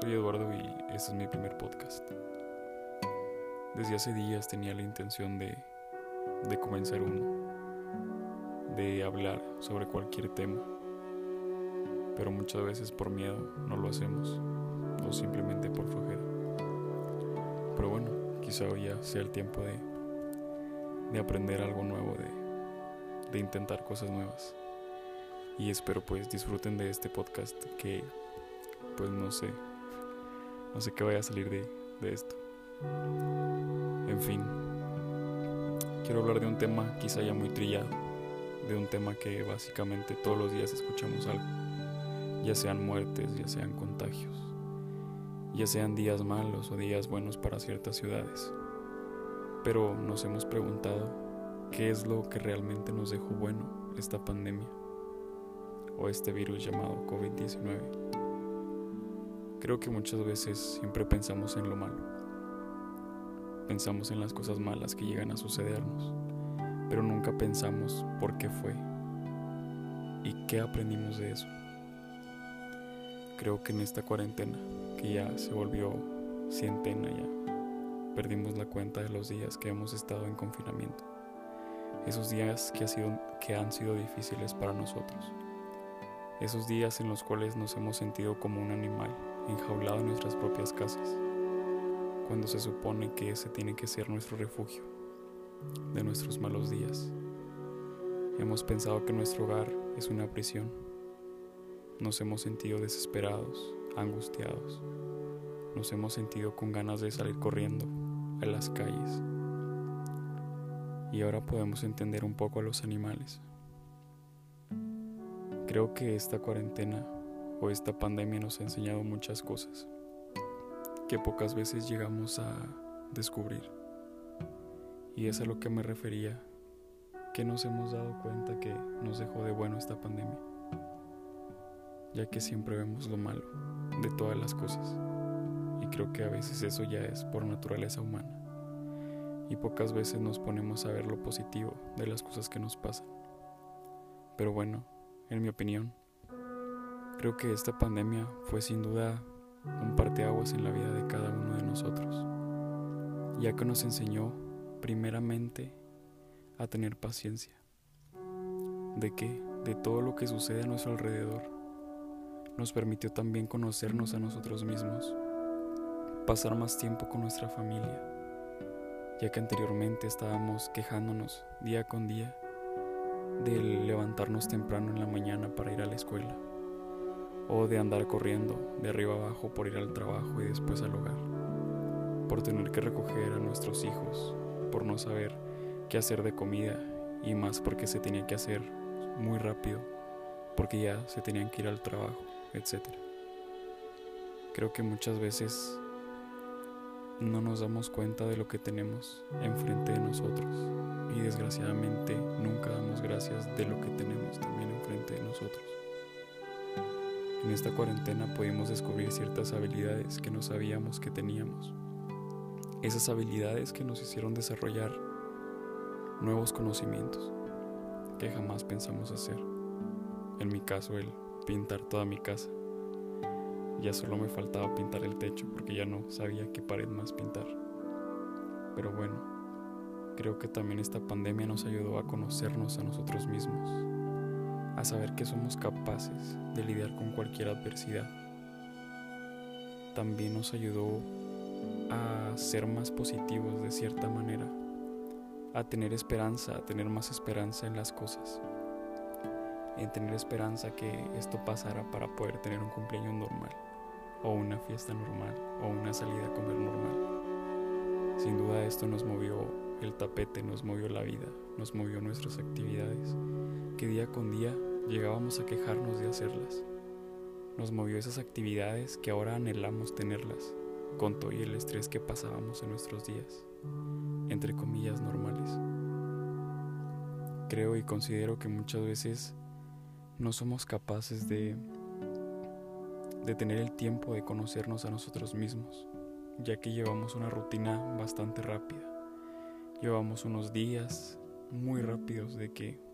soy Eduardo y este es mi primer podcast. Desde hace días tenía la intención de, de comenzar uno, de hablar sobre cualquier tema, pero muchas veces por miedo no lo hacemos o simplemente por flojera. Pero bueno, quizá hoy ya sea el tiempo de, de aprender algo nuevo, de, de intentar cosas nuevas. Y espero pues disfruten de este podcast que pues no sé, no sé qué vaya a salir de, de esto. En fin, quiero hablar de un tema quizá ya muy trillado, de un tema que básicamente todos los días escuchamos algo, ya sean muertes, ya sean contagios, ya sean días malos o días buenos para ciertas ciudades. Pero nos hemos preguntado qué es lo que realmente nos dejó bueno esta pandemia o este virus llamado COVID-19. Creo que muchas veces siempre pensamos en lo malo. Pensamos en las cosas malas que llegan a sucedernos, pero nunca pensamos por qué fue y qué aprendimos de eso. Creo que en esta cuarentena, que ya se volvió cientena ya, perdimos la cuenta de los días que hemos estado en confinamiento. Esos días que, ha sido, que han sido difíciles para nosotros. Esos días en los cuales nos hemos sentido como un animal enjaulado en nuestras propias casas, cuando se supone que ese tiene que ser nuestro refugio de nuestros malos días. Hemos pensado que nuestro hogar es una prisión. Nos hemos sentido desesperados, angustiados. Nos hemos sentido con ganas de salir corriendo a las calles. Y ahora podemos entender un poco a los animales. Creo que esta cuarentena o esta pandemia nos ha enseñado muchas cosas que pocas veces llegamos a descubrir. Y es a lo que me refería, que nos hemos dado cuenta que nos dejó de bueno esta pandemia, ya que siempre vemos lo malo de todas las cosas. Y creo que a veces eso ya es por naturaleza humana. Y pocas veces nos ponemos a ver lo positivo de las cosas que nos pasan. Pero bueno, en mi opinión, Creo que esta pandemia fue sin duda un parteaguas en la vida de cada uno de nosotros, ya que nos enseñó primeramente a tener paciencia, de que de todo lo que sucede a nuestro alrededor nos permitió también conocernos a nosotros mismos, pasar más tiempo con nuestra familia, ya que anteriormente estábamos quejándonos día con día de levantarnos temprano en la mañana para ir a la escuela o de andar corriendo de arriba abajo por ir al trabajo y después al hogar, por tener que recoger a nuestros hijos, por no saber qué hacer de comida y más porque se tenía que hacer muy rápido, porque ya se tenían que ir al trabajo, etc. Creo que muchas veces no nos damos cuenta de lo que tenemos enfrente de nosotros y desgraciadamente nunca damos gracias de lo que tenemos también enfrente de nosotros. En esta cuarentena pudimos descubrir ciertas habilidades que no sabíamos que teníamos. Esas habilidades que nos hicieron desarrollar nuevos conocimientos que jamás pensamos hacer. En mi caso, el pintar toda mi casa. Ya solo me faltaba pintar el techo porque ya no sabía qué pared más pintar. Pero bueno, creo que también esta pandemia nos ayudó a conocernos a nosotros mismos a saber que somos capaces de lidiar con cualquier adversidad. También nos ayudó a ser más positivos de cierta manera, a tener esperanza, a tener más esperanza en las cosas, en tener esperanza que esto pasara para poder tener un cumpleaños normal, o una fiesta normal, o una salida a comer normal. Sin duda esto nos movió el tapete, nos movió la vida, nos movió nuestras actividades, que día con día llegábamos a quejarnos de hacerlas. Nos movió esas actividades que ahora anhelamos tenerlas, con todo y el estrés que pasábamos en nuestros días, entre comillas normales. Creo y considero que muchas veces no somos capaces de, de tener el tiempo de conocernos a nosotros mismos, ya que llevamos una rutina bastante rápida. Llevamos unos días muy rápidos de que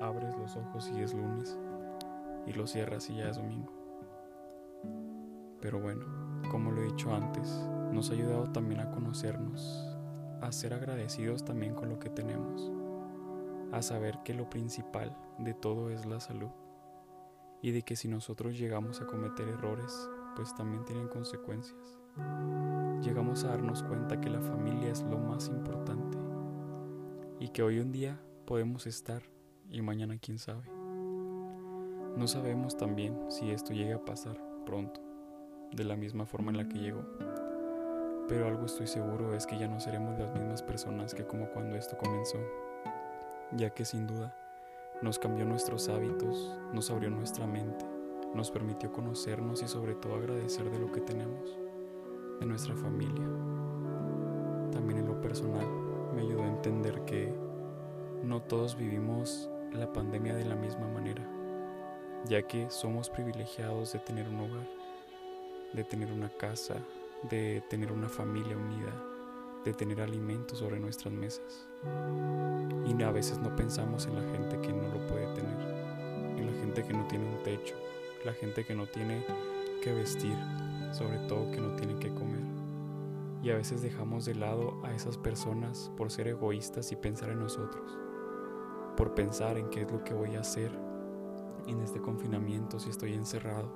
abres los ojos y es lunes y lo cierras y ya es domingo. Pero bueno, como lo he dicho antes, nos ha ayudado también a conocernos, a ser agradecidos también con lo que tenemos, a saber que lo principal de todo es la salud y de que si nosotros llegamos a cometer errores, pues también tienen consecuencias. Llegamos a darnos cuenta que la familia es lo más importante y que hoy un día podemos estar y mañana quién sabe. No sabemos también si esto llega a pasar pronto, de la misma forma en la que llegó. Pero algo estoy seguro es que ya no seremos las mismas personas que como cuando esto comenzó, ya que sin duda nos cambió nuestros hábitos, nos abrió nuestra mente, nos permitió conocernos y sobre todo agradecer de lo que tenemos, de nuestra familia. También en lo personal me ayudó a entender que no todos vivimos la pandemia de la misma manera, ya que somos privilegiados de tener un hogar, de tener una casa, de tener una familia unida, de tener alimentos sobre nuestras mesas. Y a veces no pensamos en la gente que no lo puede tener, en la gente que no tiene un techo, la gente que no tiene que vestir, sobre todo que no tiene que comer. Y a veces dejamos de lado a esas personas por ser egoístas y pensar en nosotros, por pensar en qué es lo que voy a hacer en este confinamiento si estoy encerrado.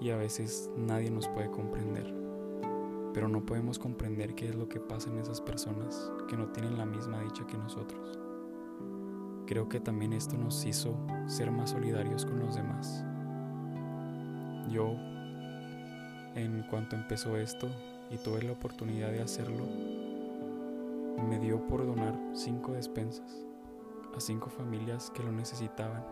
Y a veces nadie nos puede comprender. Pero no podemos comprender qué es lo que pasa en esas personas que no tienen la misma dicha que nosotros. Creo que también esto nos hizo ser más solidarios con los demás yo, en cuanto empezó esto y tuve la oportunidad de hacerlo, me dio por donar cinco despensas a cinco familias que lo necesitaban.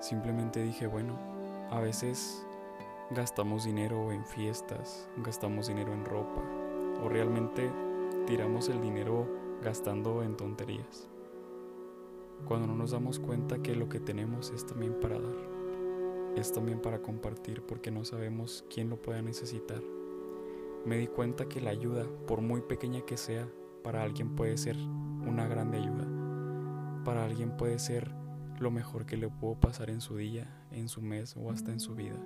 Simplemente dije, bueno, a veces gastamos dinero en fiestas, gastamos dinero en ropa o realmente tiramos el dinero gastando en tonterías. Cuando no nos damos cuenta que lo que tenemos es también para dar es también para compartir porque no sabemos quién lo pueda necesitar. Me di cuenta que la ayuda, por muy pequeña que sea, para alguien puede ser una grande ayuda. Para alguien puede ser lo mejor que le pudo pasar en su día, en su mes o hasta en su vida.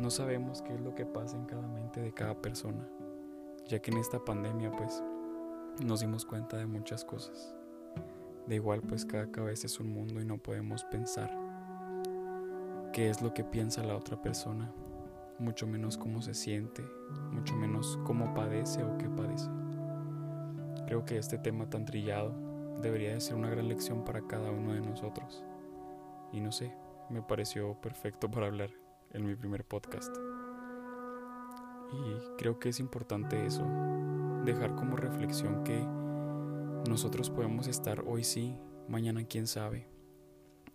No sabemos qué es lo que pasa en cada mente de cada persona, ya que en esta pandemia pues nos dimos cuenta de muchas cosas. De igual pues cada cabeza es un mundo y no podemos pensar qué es lo que piensa la otra persona, mucho menos cómo se siente, mucho menos cómo padece o qué padece. Creo que este tema tan trillado debería de ser una gran lección para cada uno de nosotros. Y no sé, me pareció perfecto para hablar en mi primer podcast. Y creo que es importante eso, dejar como reflexión que nosotros podemos estar hoy sí, mañana quién sabe,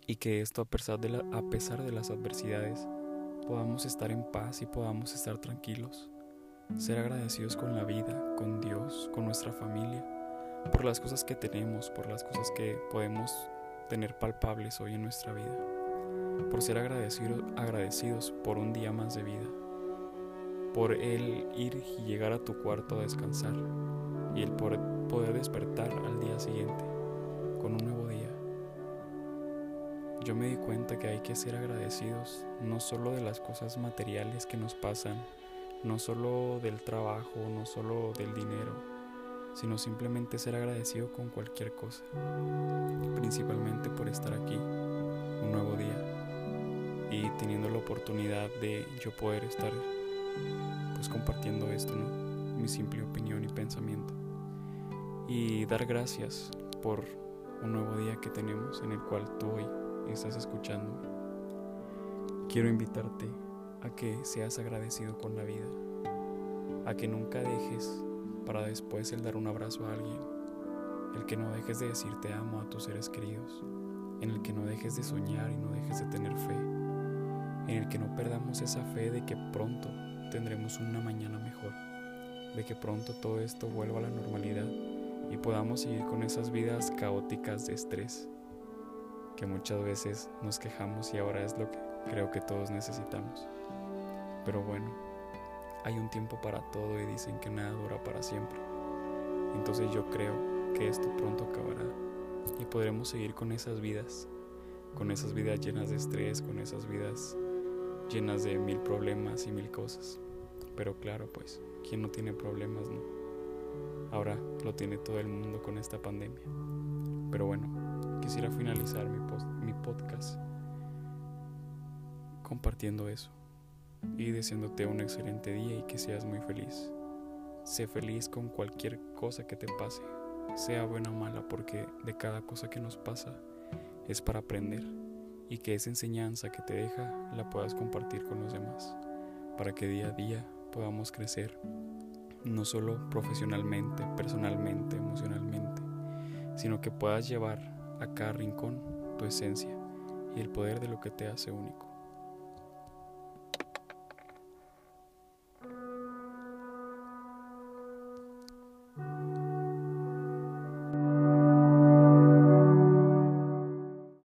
y que esto a pesar, de a pesar de las adversidades podamos estar en paz y podamos estar tranquilos, ser agradecidos con la vida, con Dios, con nuestra familia, por las cosas que tenemos, por las cosas que podemos tener palpables hoy en nuestra vida, por ser agradecidos, agradecidos por un día más de vida, por el ir y llegar a tu cuarto a descansar y el poder despertar al día siguiente con un nuevo día. Yo me di cuenta que hay que ser agradecidos no solo de las cosas materiales que nos pasan, no solo del trabajo, no solo del dinero, sino simplemente ser agradecido con cualquier cosa, principalmente por estar aquí un nuevo día y teniendo la oportunidad de yo poder estar pues compartiendo esto, ¿no? Mi simple opinión y pensamiento. Y dar gracias por un nuevo día que tenemos en el cual tú hoy estás escuchando, quiero invitarte a que seas agradecido con la vida, a que nunca dejes para después el dar un abrazo a alguien, el que no dejes de decir te amo a tus seres queridos, en el que no dejes de soñar y no dejes de tener fe, en el que no perdamos esa fe de que pronto tendremos una mañana mejor, de que pronto todo esto vuelva a la normalidad y podamos seguir con esas vidas caóticas de estrés que muchas veces nos quejamos y ahora es lo que creo que todos necesitamos. Pero bueno, hay un tiempo para todo y dicen que nada dura para siempre. Entonces yo creo que esto pronto acabará y podremos seguir con esas vidas, con esas vidas llenas de estrés, con esas vidas llenas de mil problemas y mil cosas. Pero claro, pues, ¿quién no tiene problemas, no? Ahora lo tiene todo el mundo con esta pandemia. Pero bueno, quisiera finalizar mi, mi podcast compartiendo eso y deseándote un excelente día y que seas muy feliz. Sé feliz con cualquier cosa que te pase, sea buena o mala, porque de cada cosa que nos pasa es para aprender y que esa enseñanza que te deja la puedas compartir con los demás, para que día a día podamos crecer, no solo profesionalmente, personalmente, emocionalmente, sino que puedas llevar a cada rincón tu esencia y el poder de lo que te hace único.